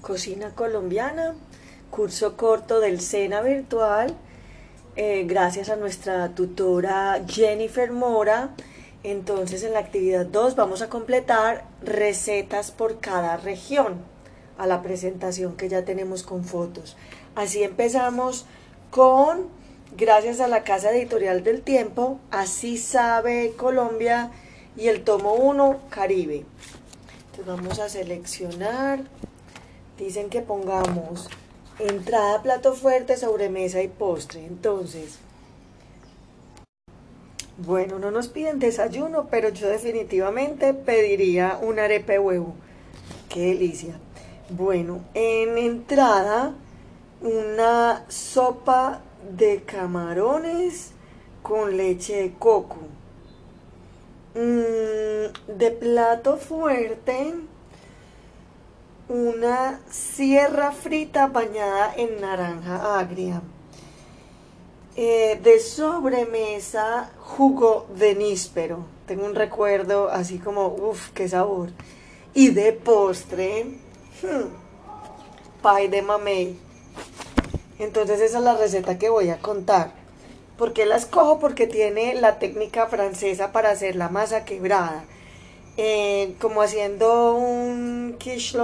Cocina Colombiana, curso corto del SENA virtual, eh, gracias a nuestra tutora Jennifer Mora. Entonces en la actividad 2 vamos a completar recetas por cada región a la presentación que ya tenemos con fotos. Así empezamos con, gracias a la Casa Editorial del Tiempo, Así sabe Colombia y el tomo 1, Caribe. Entonces vamos a seleccionar, dicen que pongamos entrada, plato fuerte, sobremesa y postre. Entonces, bueno, no nos piden desayuno, pero yo definitivamente pediría un arepe huevo. Qué delicia. Bueno, en entrada, una sopa de camarones con leche de coco. Mm, de plato fuerte, una sierra frita bañada en naranja agria. Eh, de sobremesa, jugo de níspero. Tengo un recuerdo así como, uff, qué sabor. Y de postre, Hmm. Pie de mamey. Entonces esa es la receta que voy a contar. ¿Por qué la escojo? Porque tiene la técnica francesa para hacer la masa quebrada. Eh, como haciendo un quiche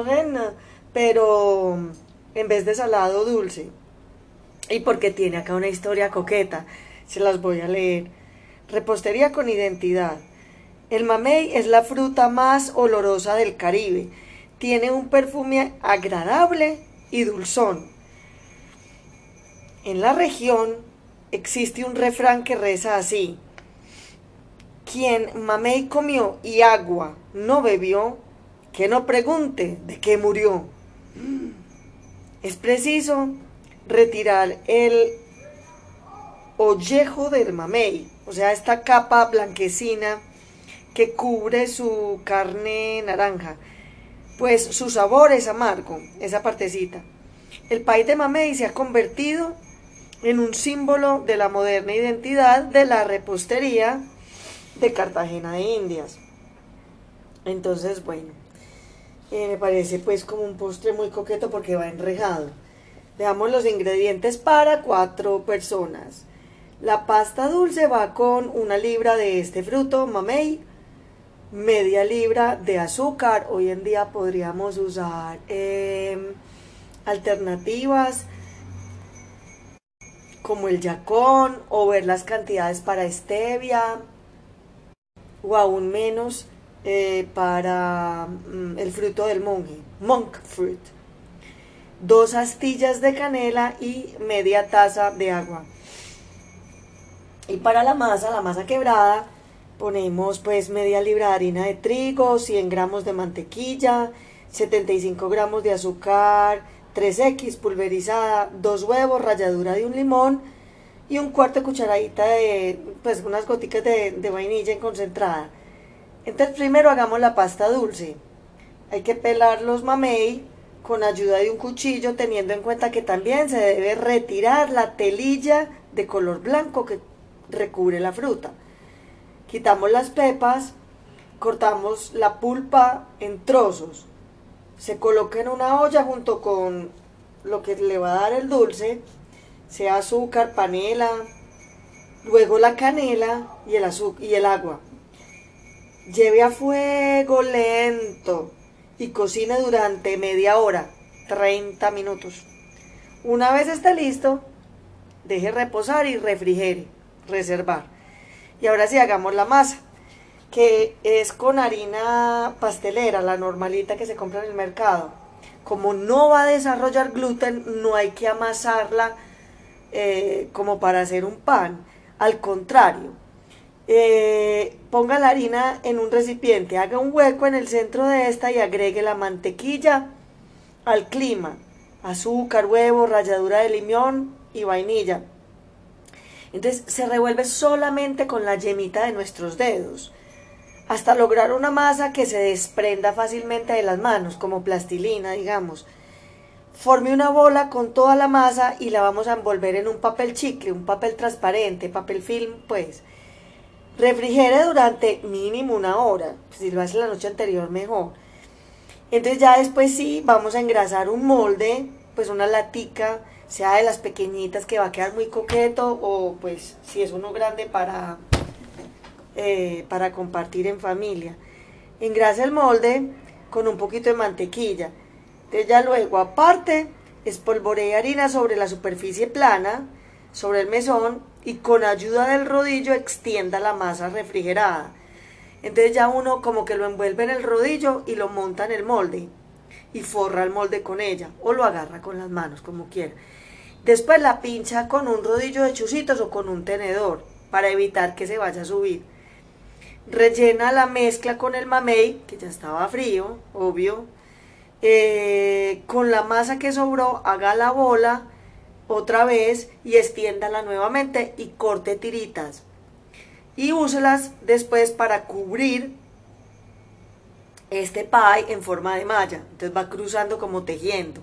pero en vez de salado dulce. Y porque tiene acá una historia coqueta. Se las voy a leer. Repostería con identidad. El mamey es la fruta más olorosa del Caribe tiene un perfume agradable y dulzón. En la región existe un refrán que reza así. Quien mamey comió y agua no bebió, que no pregunte de qué murió. Es preciso retirar el ollejo del mamey, o sea, esta capa blanquecina que cubre su carne naranja pues su sabor es amargo, esa partecita. El país de Mamey se ha convertido en un símbolo de la moderna identidad de la repostería de Cartagena de Indias. Entonces, bueno, eh, me parece pues como un postre muy coqueto porque va enrejado. Veamos los ingredientes para cuatro personas. La pasta dulce va con una libra de este fruto, mamey, media libra de azúcar. Hoy en día podríamos usar em, alternativas como el yacón o ver las cantidades para stevia o aún menos eh, para mm, el fruto del monje, monk fruit. Dos astillas de canela y media taza de agua. Y para la masa, la masa quebrada, Ponemos pues media libra de harina de trigo, 100 gramos de mantequilla, 75 gramos de azúcar 3X pulverizada, dos huevos, ralladura de un limón y un cuarto de cucharadita de, pues unas goticas de, de vainilla en concentrada. Entonces primero hagamos la pasta dulce. Hay que pelar los mamey con ayuda de un cuchillo teniendo en cuenta que también se debe retirar la telilla de color blanco que recubre la fruta. Quitamos las pepas, cortamos la pulpa en trozos. Se coloca en una olla junto con lo que le va a dar el dulce, sea azúcar, panela, luego la canela y el, y el agua. Lleve a fuego lento y cocine durante media hora, 30 minutos. Una vez esté listo, deje reposar y refrigere, reservar. Y ahora sí hagamos la masa, que es con harina pastelera, la normalita que se compra en el mercado. Como no va a desarrollar gluten, no hay que amasarla eh, como para hacer un pan. Al contrario, eh, ponga la harina en un recipiente, haga un hueco en el centro de esta y agregue la mantequilla al clima, azúcar, huevo, ralladura de limón y vainilla. Entonces se revuelve solamente con la yemita de nuestros dedos, hasta lograr una masa que se desprenda fácilmente de las manos, como plastilina, digamos. Forme una bola con toda la masa y la vamos a envolver en un papel chicle, un papel transparente, papel film, pues. Refrigere durante mínimo una hora, si lo hace la noche anterior mejor. Entonces ya después sí, vamos a engrasar un molde, pues una latica, sea de las pequeñitas que va a quedar muy coqueto o pues si es uno grande para, eh, para compartir en familia. Engrasa el molde con un poquito de mantequilla. Entonces ya luego aparte espolvoree harina sobre la superficie plana, sobre el mesón y con ayuda del rodillo extienda la masa refrigerada. Entonces ya uno como que lo envuelve en el rodillo y lo monta en el molde y forra el molde con ella o lo agarra con las manos como quiera. Después la pincha con un rodillo de chusitos o con un tenedor para evitar que se vaya a subir. Rellena la mezcla con el mamey, que ya estaba frío, obvio. Eh, con la masa que sobró, haga la bola otra vez y extiéndala nuevamente y corte tiritas. Y úselas después para cubrir este pie en forma de malla. Entonces va cruzando como tejiendo,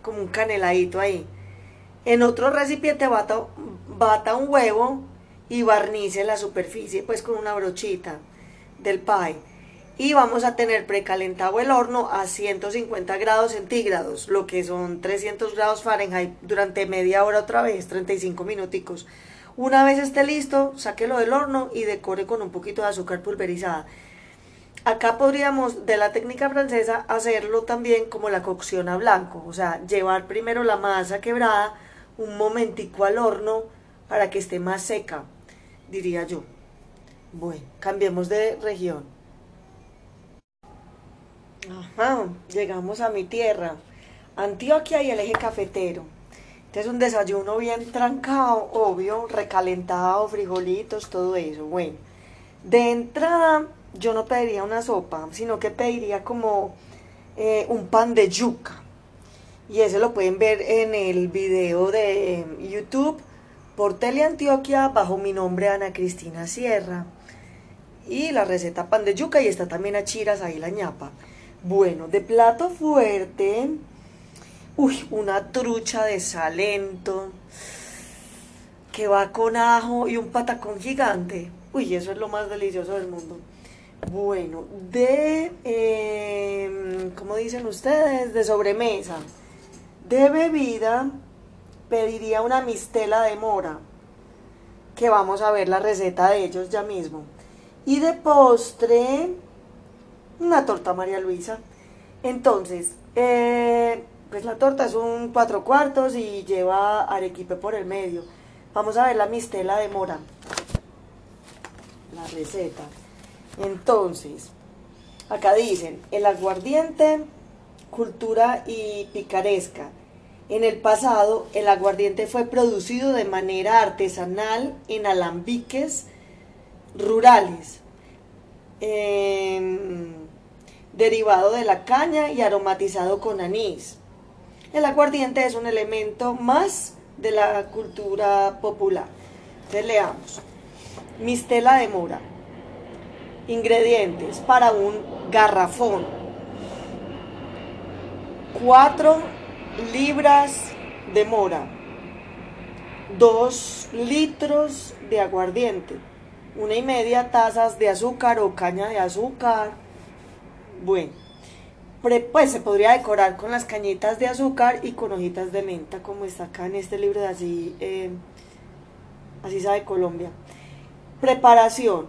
como un caneladito ahí. En otro recipiente bata, bata un huevo y barnice la superficie pues con una brochita del pie. Y vamos a tener precalentado el horno a 150 grados centígrados, lo que son 300 grados Fahrenheit durante media hora otra vez, 35 minuticos. Una vez esté listo, sáquelo del horno y decore con un poquito de azúcar pulverizada. Acá podríamos, de la técnica francesa, hacerlo también como la cocción a blanco, o sea, llevar primero la masa quebrada un momentico al horno para que esté más seca, diría yo. Bueno, cambiemos de región. Ajá, llegamos a mi tierra, Antioquia y el eje cafetero. Este es un desayuno bien trancado, obvio, recalentado, frijolitos, todo eso. Bueno, de entrada yo no pediría una sopa, sino que pediría como eh, un pan de yuca. Y ese lo pueden ver en el video de YouTube por Teleantioquia bajo mi nombre Ana Cristina Sierra. Y la receta pan de yuca y está también a chiras ahí la ñapa. Bueno, de plato fuerte, uy, una trucha de salento que va con ajo y un patacón gigante. Uy, eso es lo más delicioso del mundo. Bueno, de, eh, ¿cómo dicen ustedes? De sobremesa. De bebida, pediría una mistela de mora, que vamos a ver la receta de ellos ya mismo. Y de postre, una torta María Luisa. Entonces, eh, pues la torta es un cuatro cuartos y lleva arequipe por el medio. Vamos a ver la mistela de mora. La receta. Entonces, acá dicen, el aguardiente, cultura y picaresca. En el pasado, el aguardiente fue producido de manera artesanal en alambiques rurales. Derivado de la caña y aromatizado con anís. El aguardiente es un elemento más de la cultura popular. Entonces leamos. Mistela de mora. Ingredientes para un garrafón. 4 libras de mora. 2 litros de aguardiente. Una y media tazas de azúcar o caña de azúcar bueno, pues se podría decorar con las cañitas de azúcar y con hojitas de menta, como está acá en este libro de así, eh, así sabe Colombia. Preparación.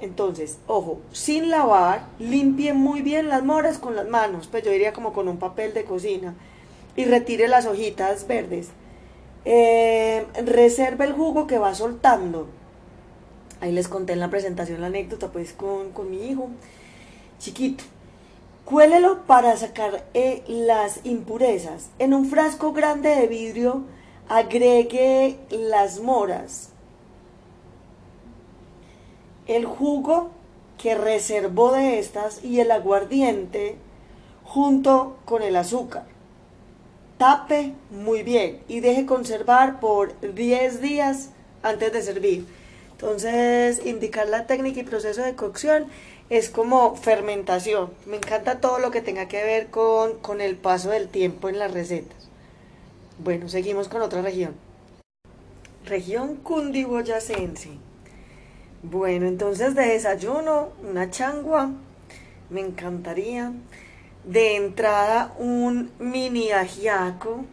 Entonces, ojo, sin lavar, limpie muy bien las moras con las manos, pues yo diría como con un papel de cocina, y retire las hojitas verdes. Eh, reserve el jugo que va soltando. Ahí les conté en la presentación la anécdota, pues con, con mi hijo chiquito. Cuélelo para sacar eh, las impurezas. En un frasco grande de vidrio agregue las moras, el jugo que reservó de estas y el aguardiente junto con el azúcar. Tape muy bien y deje conservar por 10 días antes de servir. Entonces, indicar la técnica y proceso de cocción es como fermentación. Me encanta todo lo que tenga que ver con, el paso del tiempo en las recetas. Bueno, seguimos con otra región. Región cundiboyacense. Bueno, entonces de desayuno, una changua. Me encantaría. De entrada un mini ajiaco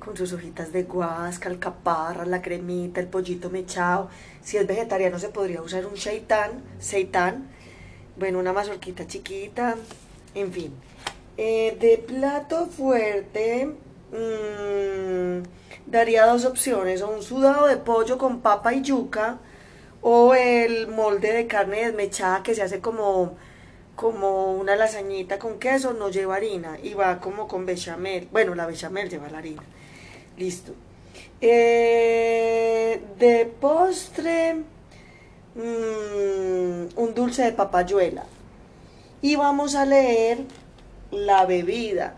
con sus hojitas de guasca, alcaparras, la cremita, el pollito mechado. Si es vegetariano se podría usar un seitán, seitán. Bueno, una mazorquita chiquita, en fin. Eh, de plato fuerte, mmm, daría dos opciones, o un sudado de pollo con papa y yuca, o el molde de carne desmechada que se hace como, como una lasañita con queso, no lleva harina y va como con bechamel. Bueno, la bechamel lleva la harina. Listo. Eh, de postre, mmm, un dulce de papayuela. Y vamos a leer la bebida,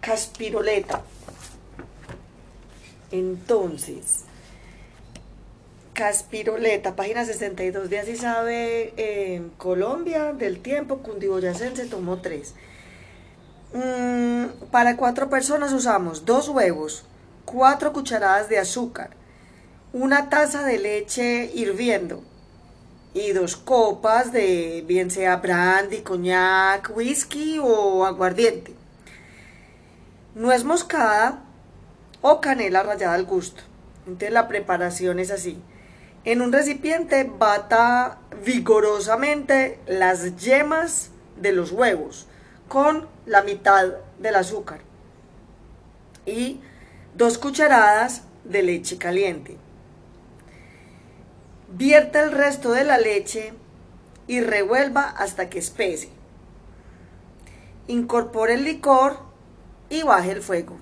caspiroleta. Entonces, Caspiroleta, página 62 de Así sabe en Colombia del tiempo, cundiboyacense tomó 3. Mm, para cuatro personas usamos dos huevos, cuatro cucharadas de azúcar, una taza de leche hirviendo y dos copas de bien sea brandy, coñac, whisky o aguardiente. Nuez moscada, o canela rallada al gusto. Entonces la preparación es así. En un recipiente bata vigorosamente las yemas de los huevos con la mitad del azúcar y dos cucharadas de leche caliente. Vierta el resto de la leche y revuelva hasta que espese. Incorpore el licor y baje el fuego.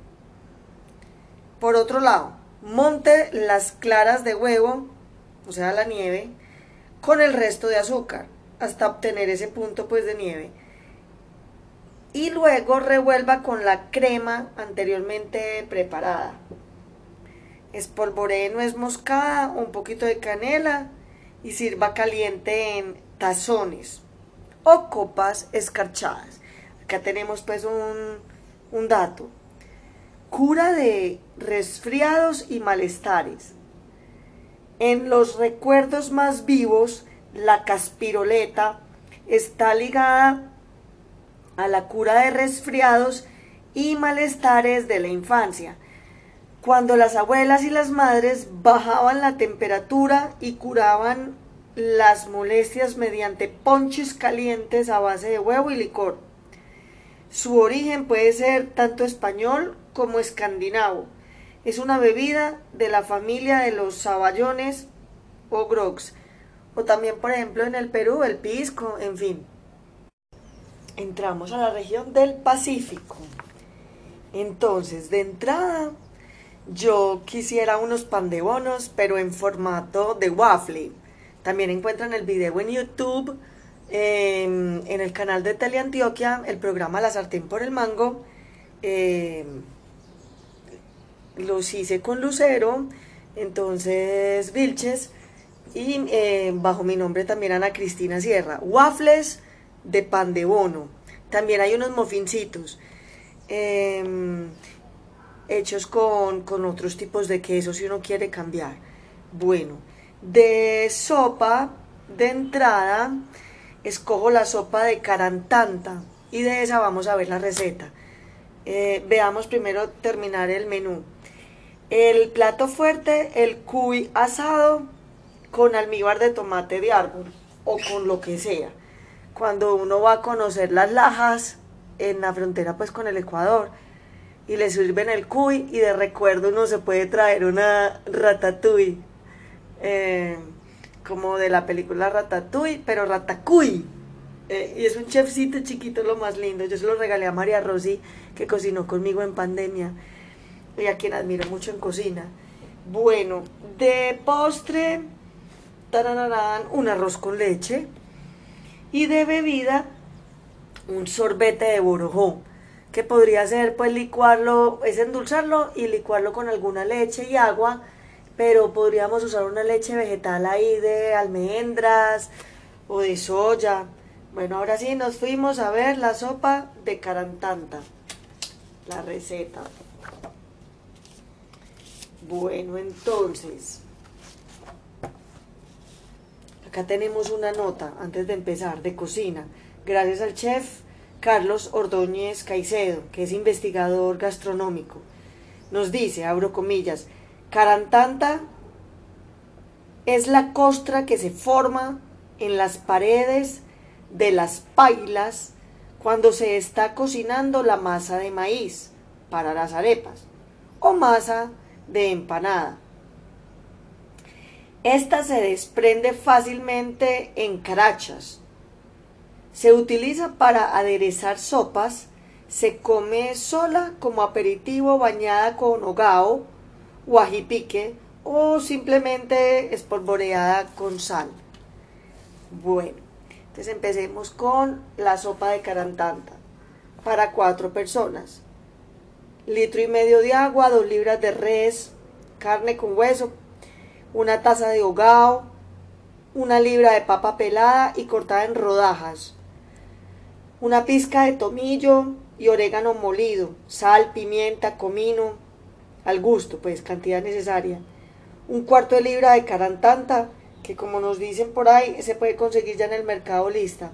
Por otro lado, monte las claras de huevo, o sea, la nieve, con el resto de azúcar, hasta obtener ese punto pues de nieve. Y luego revuelva con la crema anteriormente preparada. Espolvoree nuez moscada, un poquito de canela y sirva caliente en tazones o copas escarchadas. Acá tenemos pues un, un dato cura de resfriados y malestares. En los recuerdos más vivos, la caspiroleta está ligada a la cura de resfriados y malestares de la infancia, cuando las abuelas y las madres bajaban la temperatura y curaban las molestias mediante ponches calientes a base de huevo y licor. Su origen puede ser tanto español como escandinavo. Es una bebida de la familia de los saballones o grogs. O también, por ejemplo, en el Perú, el pisco, en fin. Entramos a la región del Pacífico. Entonces, de entrada, yo quisiera unos pan de bonos, pero en formato de waffle. También encuentran el video en YouTube, em, en el canal de Teleantioquia, el programa La Sartén por el Mango. Eh, los hice con Lucero, entonces Vilches, y eh, bajo mi nombre también Ana Cristina Sierra. Waffles de pan de bono. También hay unos mofincitos em, hechos con, con otros tipos de queso si uno quiere cambiar. Bueno, de sopa, de entrada, escojo la sopa de carantanta y de esa vamos a ver la receta. Eh, veamos primero terminar el menú. El plato fuerte, el cuy asado con almíbar de tomate de árbol o con lo que sea. Cuando uno va a conocer las lajas en la frontera pues con el Ecuador y le sirven el cuy y de recuerdo uno se puede traer una ratatouille eh, como de la película Ratatouille, pero ratacuy. Eh, y es un chefcito chiquito, lo más lindo. Yo se lo regalé a María Rosy, que cocinó conmigo en pandemia y a quien admiro mucho en cocina. Bueno, de postre, un arroz con leche y de bebida un sorbete de borojó, que podría ser pues licuarlo, es endulzarlo y licuarlo con alguna leche y agua, pero podríamos usar una leche vegetal ahí de almendras o de soya. Bueno, ahora sí nos fuimos a ver la sopa de carantanta, la receta. Bueno, entonces, acá tenemos una nota antes de empezar de cocina. Gracias al chef Carlos Ordóñez Caicedo, que es investigador gastronómico. Nos dice, abro comillas, Carantanta es la costra que se forma en las paredes de las pailas cuando se está cocinando la masa de maíz para las arepas o masa de empanada. Esta se desprende fácilmente en carachas. Se utiliza para aderezar sopas, se come sola como aperitivo bañada con hogao o ajipique o simplemente espolvoreada con sal. Bueno, entonces empecemos con la sopa de carantanta para cuatro personas. Litro y medio de agua, dos libras de res, carne con hueso, una taza de hogao, una libra de papa pelada y cortada en rodajas, una pizca de tomillo y orégano molido, sal, pimienta, comino, al gusto, pues cantidad necesaria un cuarto de libra de carantanta, que como nos dicen por ahí, se puede conseguir ya en el mercado lista,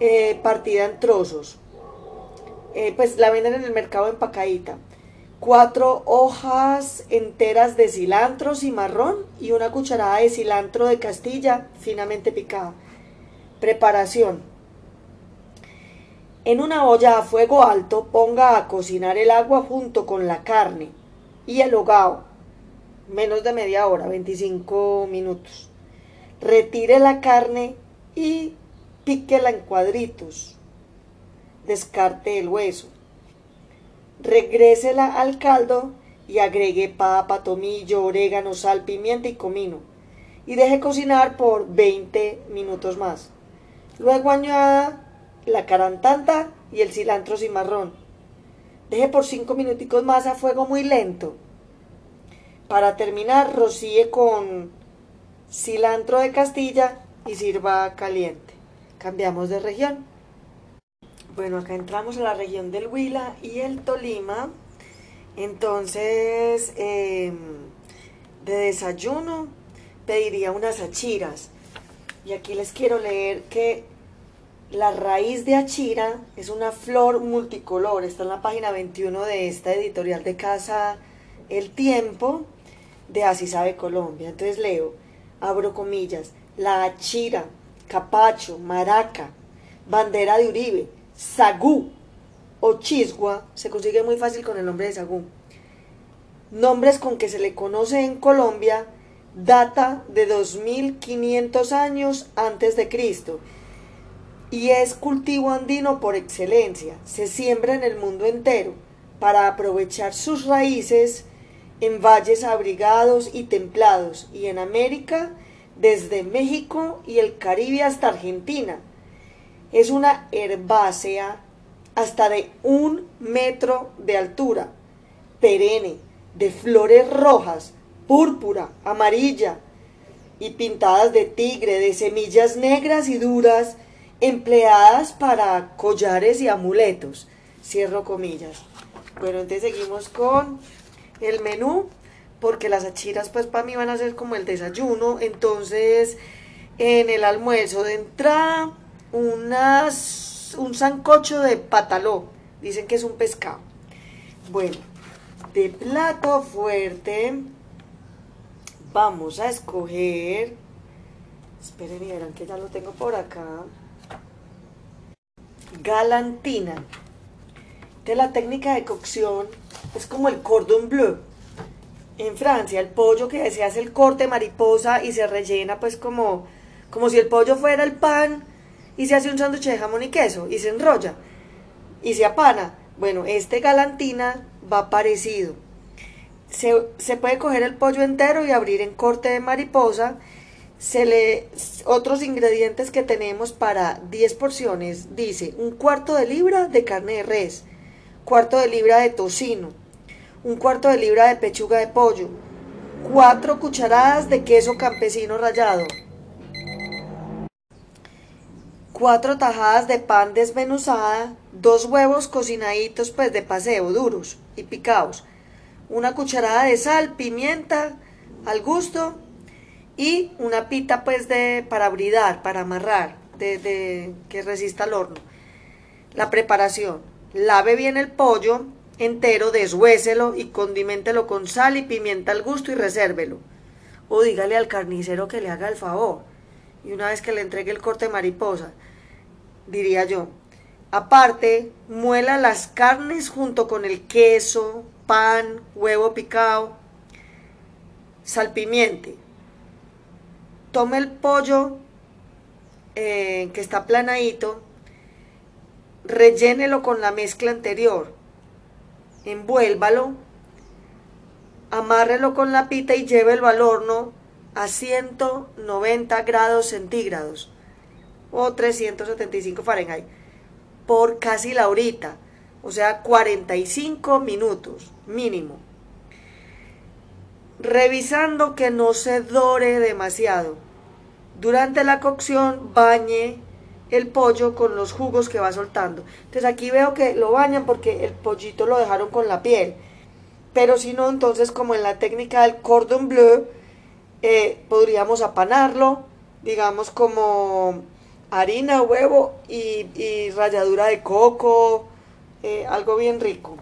eh, partida en trozos. Eh, pues la venden en el mercado empacadita. Cuatro hojas enteras de cilantro cimarrón y una cucharada de cilantro de Castilla finamente picada. Preparación. En una olla a fuego alto ponga a cocinar el agua junto con la carne y el hogao menos de media hora, 25 minutos. Retire la carne y píquela en cuadritos. Descarte el hueso. Regrésela al caldo y agregue papa, tomillo, orégano, sal, pimienta y comino. Y deje cocinar por 20 minutos más. Luego añada la carantanta y el cilantro cimarrón. Deje por 5 minuticos más a fuego muy lento para terminar, rocíe con cilantro de Castilla y sirva caliente. Cambiamos de región. Bueno, acá entramos a la región del Huila y el Tolima. Entonces, em, de desayuno pediría unas achiras. Y aquí les quiero leer que la raíz de achira es una flor multicolor. Está en la página 21 de esta editorial de casa El Tiempo de Así sabe Colombia. Entonces leo, abro comillas, la achira, capacho, maraca, bandera de Uribe, sagú o chisgua, se consigue muy fácil con el nombre de sagú. Nombres con que se le conoce en Colombia data de 2500 años antes de Cristo y es cultivo andino por excelencia. Se siembra en el mundo entero para aprovechar sus raíces en valles abrigados y templados, y en América desde México y el Caribe hasta Argentina. Es una herbácea hasta de un metro de altura, perenne, de flores rojas, púrpura, amarilla y pintadas de tigre, de semillas negras y duras, empleadas para collares y amuletos. Cierro comillas. Bueno, entonces seguimos con el menú, porque las achiras pues para mí van a ser como el desayuno, entonces en el almuerzo de entrada unas, un sancocho de pataló, dicen que es un pescado. Bueno, de plato fuerte vamos a escoger, esperen y verán que ya lo tengo por acá, galantina. De la técnica de cocción es como el cordon bleu. En Francia, el pollo que se hace el corte mariposa y se rellena pues como, como si el pollo fuera el pan y se hace un sándwich de jamón y queso y se enrolla y se apana. Bueno, este galantina va parecido. Se, se puede coger el pollo entero y abrir en corte de mariposa. Se le otros ingredientes que tenemos para 10 porciones. Dice un cuarto de libra de carne de res, cuarto de libra de tocino, un cuarto de libra de pechuga de pollo, cuatro cucharadas de queso campesino rallado, cuatro tajadas de pan desmenuzada, dos huevos cocinaditos pues de paseo, duros y picados, una cucharada de sal, pimienta al gusto y una pita pues de para bridar, para amarrar, de, de que resista al horno. La preparación. Lave bien el pollo entero, deshuéselo y condiméntelo con sal y pimienta al gusto y resérvelo. O dígale al carnicero que le haga el favor. Y una vez que le entregue el corte mariposa, diría yo, aparte, muela las carnes junto con el queso, pan, huevo picado, salpimiente. Tome el pollo eh, que está planadito, rellénelo con la mezcla anterior, envuélvalo, amárrelo con la pita y llévelo al horno a 190 grados centígrados o 375 Fahrenheit por casi la horita, o sea, 45 minutos mínimo. Revisando que no se dore demasiado. Durante la cocción bañe el pollo con los jugos que va soltando. Entonces aquí veo que lo bañan porque el pollito lo dejaron con la piel. Pero si no, entonces como en la técnica del cordon bleu, eh, podríamos apanarlo, digamos como harina, huevo y, ralladura de coco, eh, algo bien rico.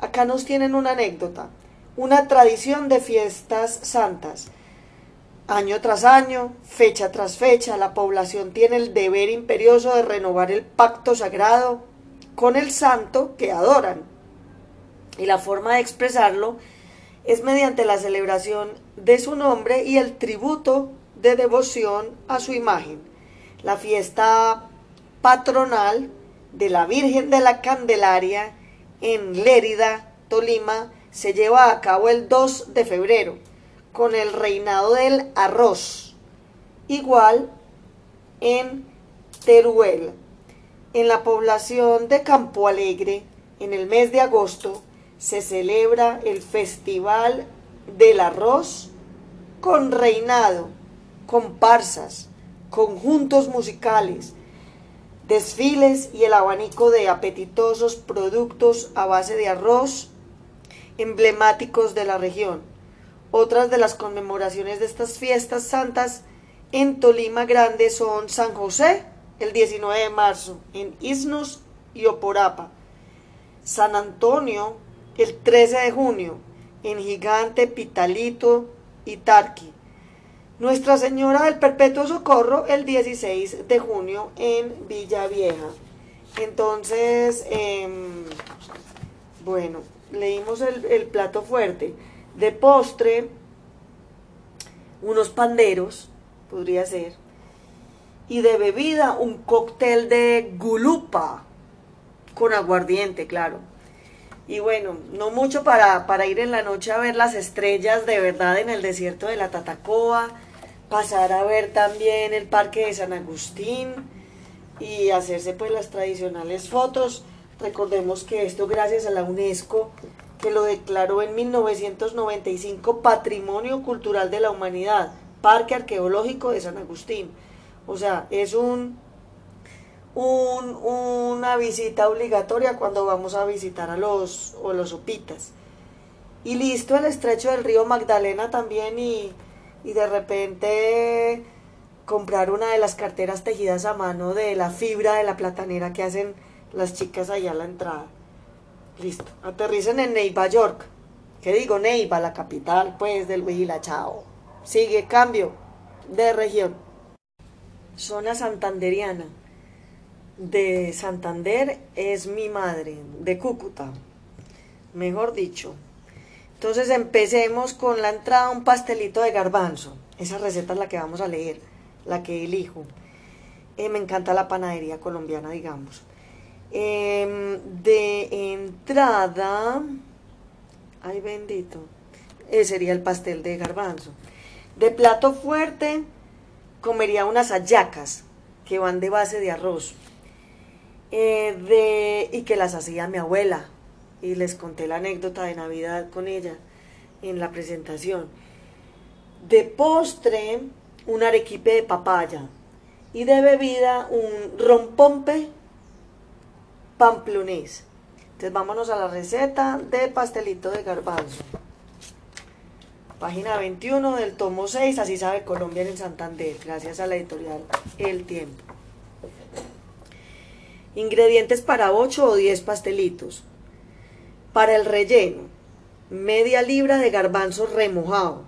Acá nos tienen una anécdota, una tradición de fiestas santas. Año tras año, fecha tras fecha, la población tiene el deber imperioso de renovar el pacto sagrado con el santo que adoran. Y la forma de expresarlo es mediante la celebración de su nombre y el tributo de devoción a su imagen. La fiesta patronal de la Virgen de la Candelaria en Lérida, Tolima, se lleva a cabo el 2 de febrero con el reinado del arroz. Igual en Teruel. En la población de Campo Alegre, en el mes de agosto, se celebra el Festival del Arroz con reinado, comparsas, conjuntos musicales, desfiles y el abanico de apetitosos productos a base de arroz emblemáticos de la región. Otras de las conmemoraciones de estas fiestas santas en Tolima Grande son San José, el 19 de marzo, en Isnos y Oporapa. San Antonio, el 13 de junio, en Gigante, Pitalito y Tarqui. Nuestra Señora del Perpetuo Socorro, el 16 de junio, en Villa Vieja. Entonces, em, bueno, leímos el, plato fuerte. De postre, unos panderos, podría ser. Y de bebida, un cóctel de gulupa, con aguardiente, claro. Y bueno, no mucho para, para ir en la noche a ver las estrellas de verdad en el desierto de la Tatacoa, pasar a ver también el parque de San Agustín y hacerse pues las tradicionales fotos. Recordemos que esto gracias a la UNESCO que lo declaró en 1995 Patrimonio Cultural de la Humanidad, Parque Arqueológico de San Agustín. O sea, es un, un, una visita obligatoria cuando vamos a visitar a los, o los opitas. Y listo el estrecho del río Magdalena también y, y de repente comprar una de las carteras tejidas a mano de la fibra de la platanera que hacen las chicas allá a la entrada. Listo. Aterricen en Neiva, York. ¿Qué digo? Neiva, la capital, pues, del Huila, chao. Sigue, cambio de región. Zona santanderiana. De Santander es mi madre, de Cúcuta, mejor dicho. Entonces empecemos con la entrada un pastelito de garbanzo. Esa receta es la que vamos a leer, la que elijo. Eh, me encanta la panadería colombiana, digamos. Em, de entrada, ay bendito, sería el pastel de garbanzo. De plato fuerte, comería unas hallacas que van de base de arroz. Eh, y que las hacía mi abuela. Y les conté la anécdota de Navidad con ella en la presentación. De postre, un arequipe de papaya. Y de bebida, un rompompe pamplonés. Entonces vámonos a la receta de pastelito de garbanzo. Página 21 del tomo 6, así sabe Colombia en Santander, gracias a la editorial El Tiempo. Ingredientes para 8 o 10 pastelitos. Para el relleno, media libra de garbanzo remojado,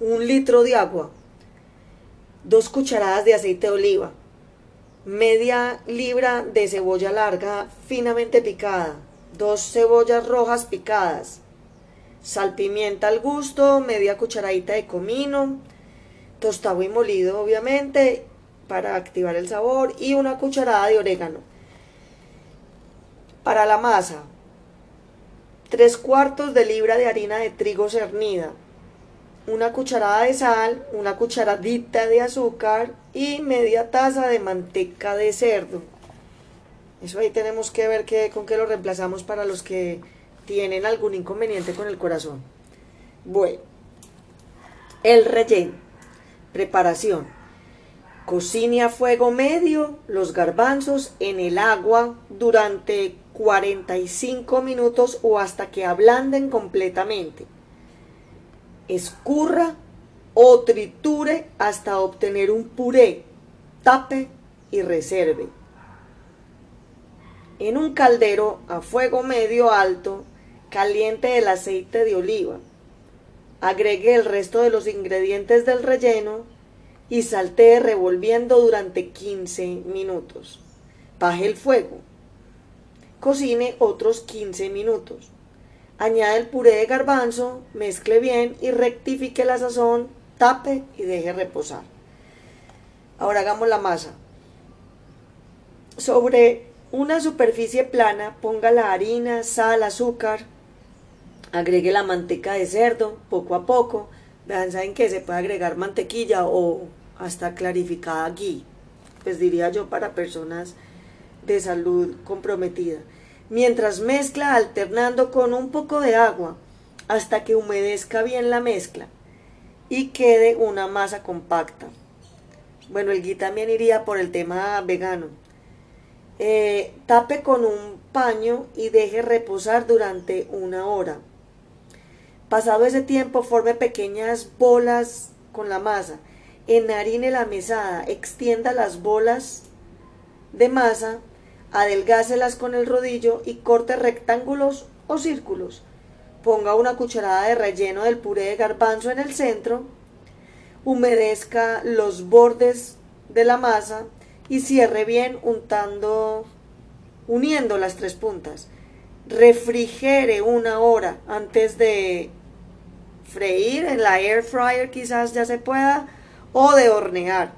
un litro de agua, dos cucharadas de aceite de oliva, media libra de cebolla larga finamente picada, dos cebollas rojas picadas, salpimienta al gusto, media cucharadita de comino, tostado y molido obviamente para activar el sabor y una cucharada de orégano. Para la masa, tres cuartos de libra de harina de trigo cernida, una cucharada de sal, una cucharadita de azúcar y media taza de manteca de cerdo. Eso ahí tenemos que ver con qué lo reemplazamos para los que tienen algún inconveniente con el corazón. Bueno, el relleno. Preparación. Cocine a fuego medio los garbanzos en el agua durante 45 minutos o hasta que ablanden completamente escurra o triture hasta obtener un puré, tape y reserve. En un caldero a fuego medio alto, caliente el aceite de oliva. Agregue el resto de los ingredientes del relleno y saltee revolviendo durante 15 minutos. Baje el fuego. Cocine otros 15 minutos. Añade el puré de garbanzo, mezcle bien y rectifique la sazón, tape y deje reposar. Ahora hagamos la masa. Sobre una superficie plana ponga la harina, sal, azúcar, agregue la manteca de cerdo poco a poco. Vean, saben que se puede agregar mantequilla o hasta clarificada ghee. Pues diría yo para personas de salud comprometida mientras mezcla alternando con un poco de agua hasta que humedezca bien la mezcla y quede una masa compacta. Bueno, el gui también iría por el tema vegano. Eh, tape con un paño y deje reposar durante una hora. Pasado ese tiempo, forme pequeñas bolas con la masa. Enharine la mesada, extienda las bolas de masa adelgácelas con el rodillo y corte rectángulos o círculos. Ponga una cucharada de relleno del puré de garbanzo en el centro, humedezca los bordes de la masa y cierre bien untando, uniendo las tres puntas. Refrigere una hora antes de freír en la air fryer quizás ya se pueda o de hornear.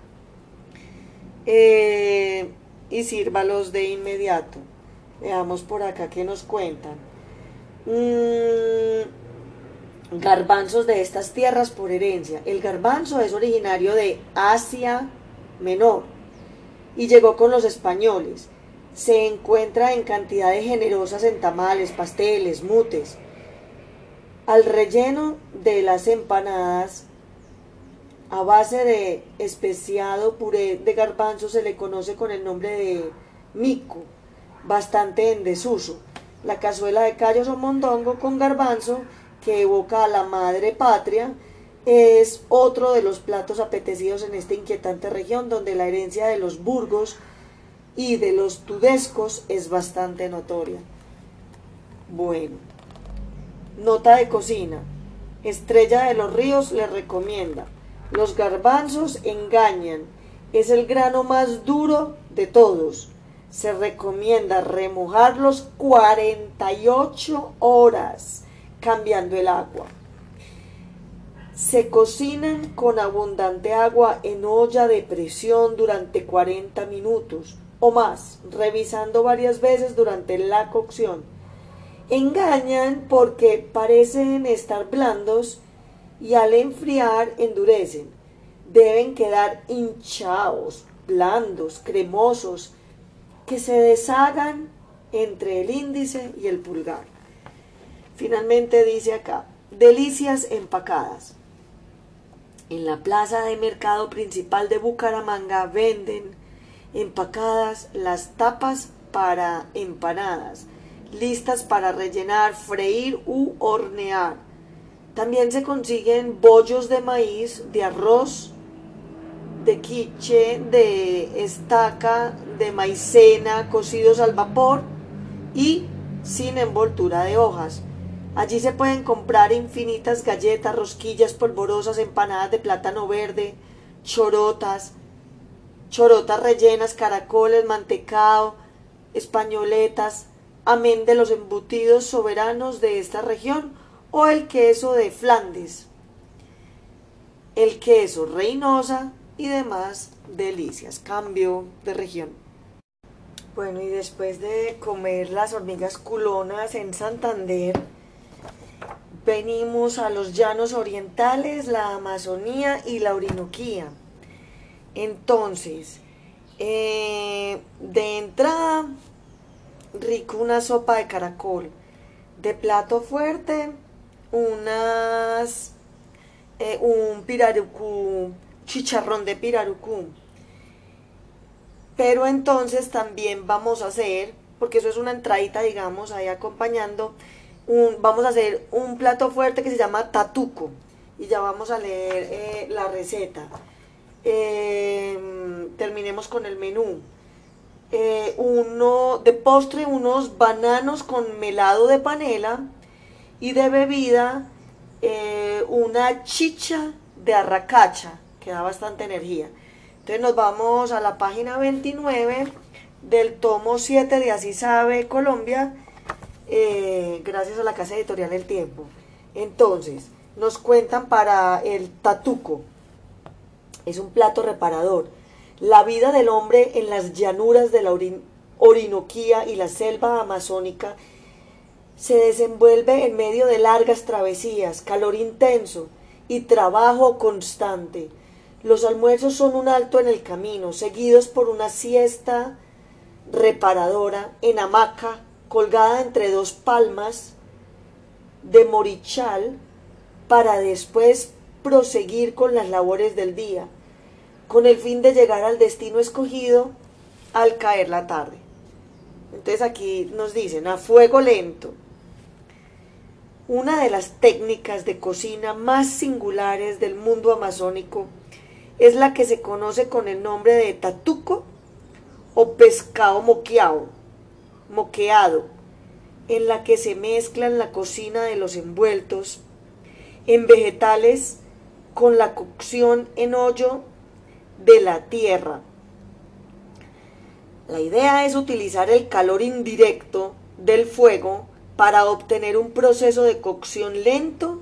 Eh, y sírvalos de inmediato. Veamos por acá qué nos cuentan. Mm, garbanzos de estas tierras por herencia. El garbanzo es originario de Asia Menor y llegó con los españoles. Se encuentra en cantidades generosas en tamales, pasteles, mutes. Al relleno de las empanadas a base de especiado puré de garbanzo se le conoce con el nombre de mico, bastante en desuso. La cazuela de callos o mondongo con garbanzo, que evoca a la madre patria, es otro de los platos apetecidos en esta inquietante región donde la herencia de los burgos y de los tudescos es bastante notoria. Bueno, nota de cocina. Estrella de los Ríos le recomienda los garbanzos engañan. Es el grano más duro de todos. Se recomienda remojarlos 48 horas cambiando el agua. Se cocinan con abundante agua en olla de presión durante 40 minutos o más, revisando varias veces durante la cocción. Engañan porque parecen estar blandos y al enfriar endurecen. Deben quedar hinchados, blandos, cremosos, que se deshagan entre el índice y el pulgar. Finalmente dice acá, delicias empacadas. En la plaza de mercado principal de Bucaramanga venden empacadas las tapas para empanadas, listas para rellenar, freír u hornear también se consiguen bollos de maíz, de arroz, de quiche, de estaca, de maicena, cocidos al vapor y sin envoltura de hojas. Allí se pueden comprar infinitas galletas, rosquillas polvorosas, empanadas de plátano verde, chorotas, chorotas rellenas, caracoles, mantecado, españoletas, amén de los embutidos soberanos de esta región o el queso de Flandes, el queso reinosa y demás delicias. Cambio de región. Bueno, y después de comer las hormigas culonas en Santander, venimos a los llanos orientales, la Amazonía y la Orinoquía. Entonces, eh, de entrada, rico una sopa de caracol. De plato fuerte, unas, eh, un pirarucú, chicharrón de pirarucú. Pero entonces también vamos a hacer, porque eso es una entradita, digamos, ahí acompañando, vamos a hacer un plato fuerte que se llama tatuco. Y ya vamos a leer eh, la receta. Em, terminemos con el menú. Eh, uno de postre unos bananos con melado de panela y de bebida eh, una chicha de arracacha que da bastante energía. Entonces nos vamos a la página 29 del tomo 7 de Así Sabe Colombia, eh, gracias a la casa editorial El Tiempo. Entonces, nos cuentan para el tatuco. Es un plato reparador. La vida del hombre en las llanuras de la Orinoquía y la selva amazónica se desenvuelve en medio de largas travesías, calor intenso y trabajo constante. Los almuerzos son un alto en el camino, seguidos por una siesta reparadora en hamaca colgada entre dos palmas de morichal para después proseguir con las labores del día, con el fin de llegar al destino escogido al caer la tarde. Entonces aquí nos dicen a fuego lento. Una de las técnicas de cocina más singulares del mundo amazónico es la que se conoce con el nombre de tatuco o pescado moqueado, moqueado, en la que se mezclan la cocina de los envueltos en vegetales con la cocción en hoyo de la tierra. La idea es utilizar el calor indirecto del fuego para obtener un proceso de cocción lento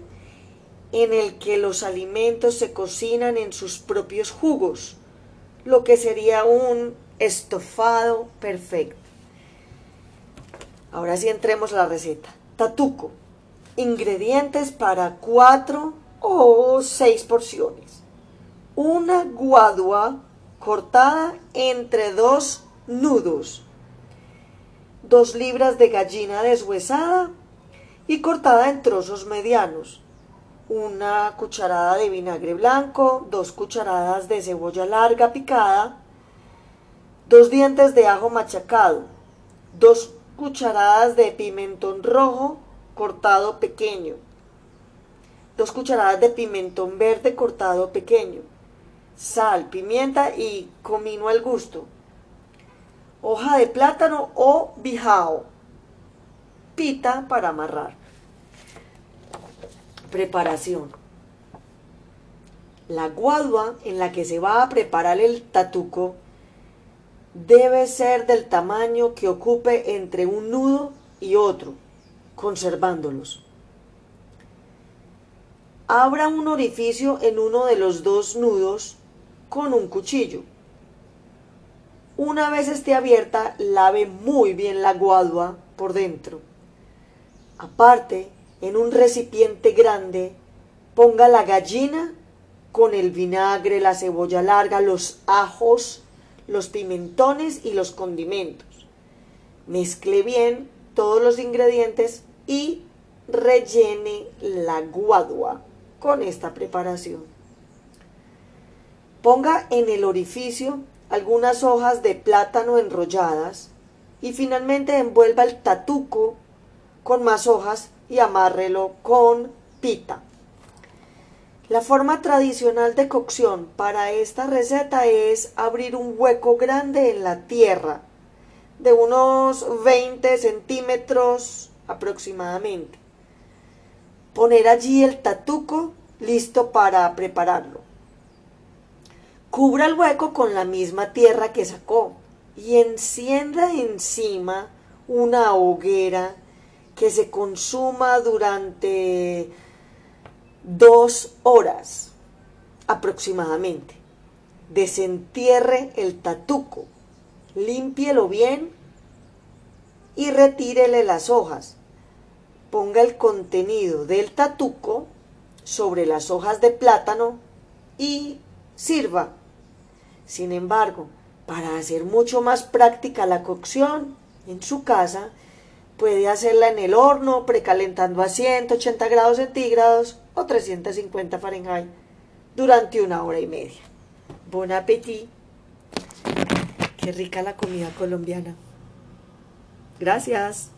en el que los alimentos se cocinan en sus propios jugos, lo que sería un estofado perfecto. Ahora sí entremos a la receta. Tatuco. Ingredientes para cuatro o seis porciones. Una guadua cortada entre dos nudos. Dos libras de gallina deshuesada y cortada en trozos medianos una cucharada de vinagre blanco, dos cucharadas de cebolla larga picada, dos dientes de ajo machacado, dos cucharadas de pimentón rojo cortado pequeño, dos cucharadas de pimentón verde cortado pequeño, sal, pimienta y comino al gusto, hoja de plátano o bijao, pita para amarrar. Preparación. La guadua en la que se va a preparar el tatuco debe ser del tamaño que ocupe entre un nudo y otro, conservándolos. Abra un orificio en uno de los dos nudos con un cuchillo. Una vez esté abierta, lave muy bien la guadua por dentro. Aparte, en un recipiente grande, ponga la gallina con el vinagre, la cebolla larga, los ajos, los pimentones y los condimentos. Mezcle bien todos los ingredientes y rellene la guadua con esta preparación. Ponga en el orificio algunas hojas de plátano enrolladas y finalmente envuelva el tatuco con más hojas y amárrelo con pita. La forma tradicional de cocción para esta receta es abrir un hueco grande en la tierra, de unos 20 centímetros aproximadamente. Poner allí el tatuco listo para prepararlo. Cubra el hueco con la misma tierra que sacó y encienda encima una hoguera que se consuma durante dos horas aproximadamente. Desentierre el tatuco, límpielo bien y retírele las hojas. Ponga el contenido del tatuco sobre las hojas de plátano y sirva. Sin embargo, para hacer mucho más práctica la cocción en su casa, puede hacerla en el horno precalentando a 180 grados centígrados o 350 Fahrenheit durante una hora y media. Bon appetit. Qué rica la comida colombiana. Gracias.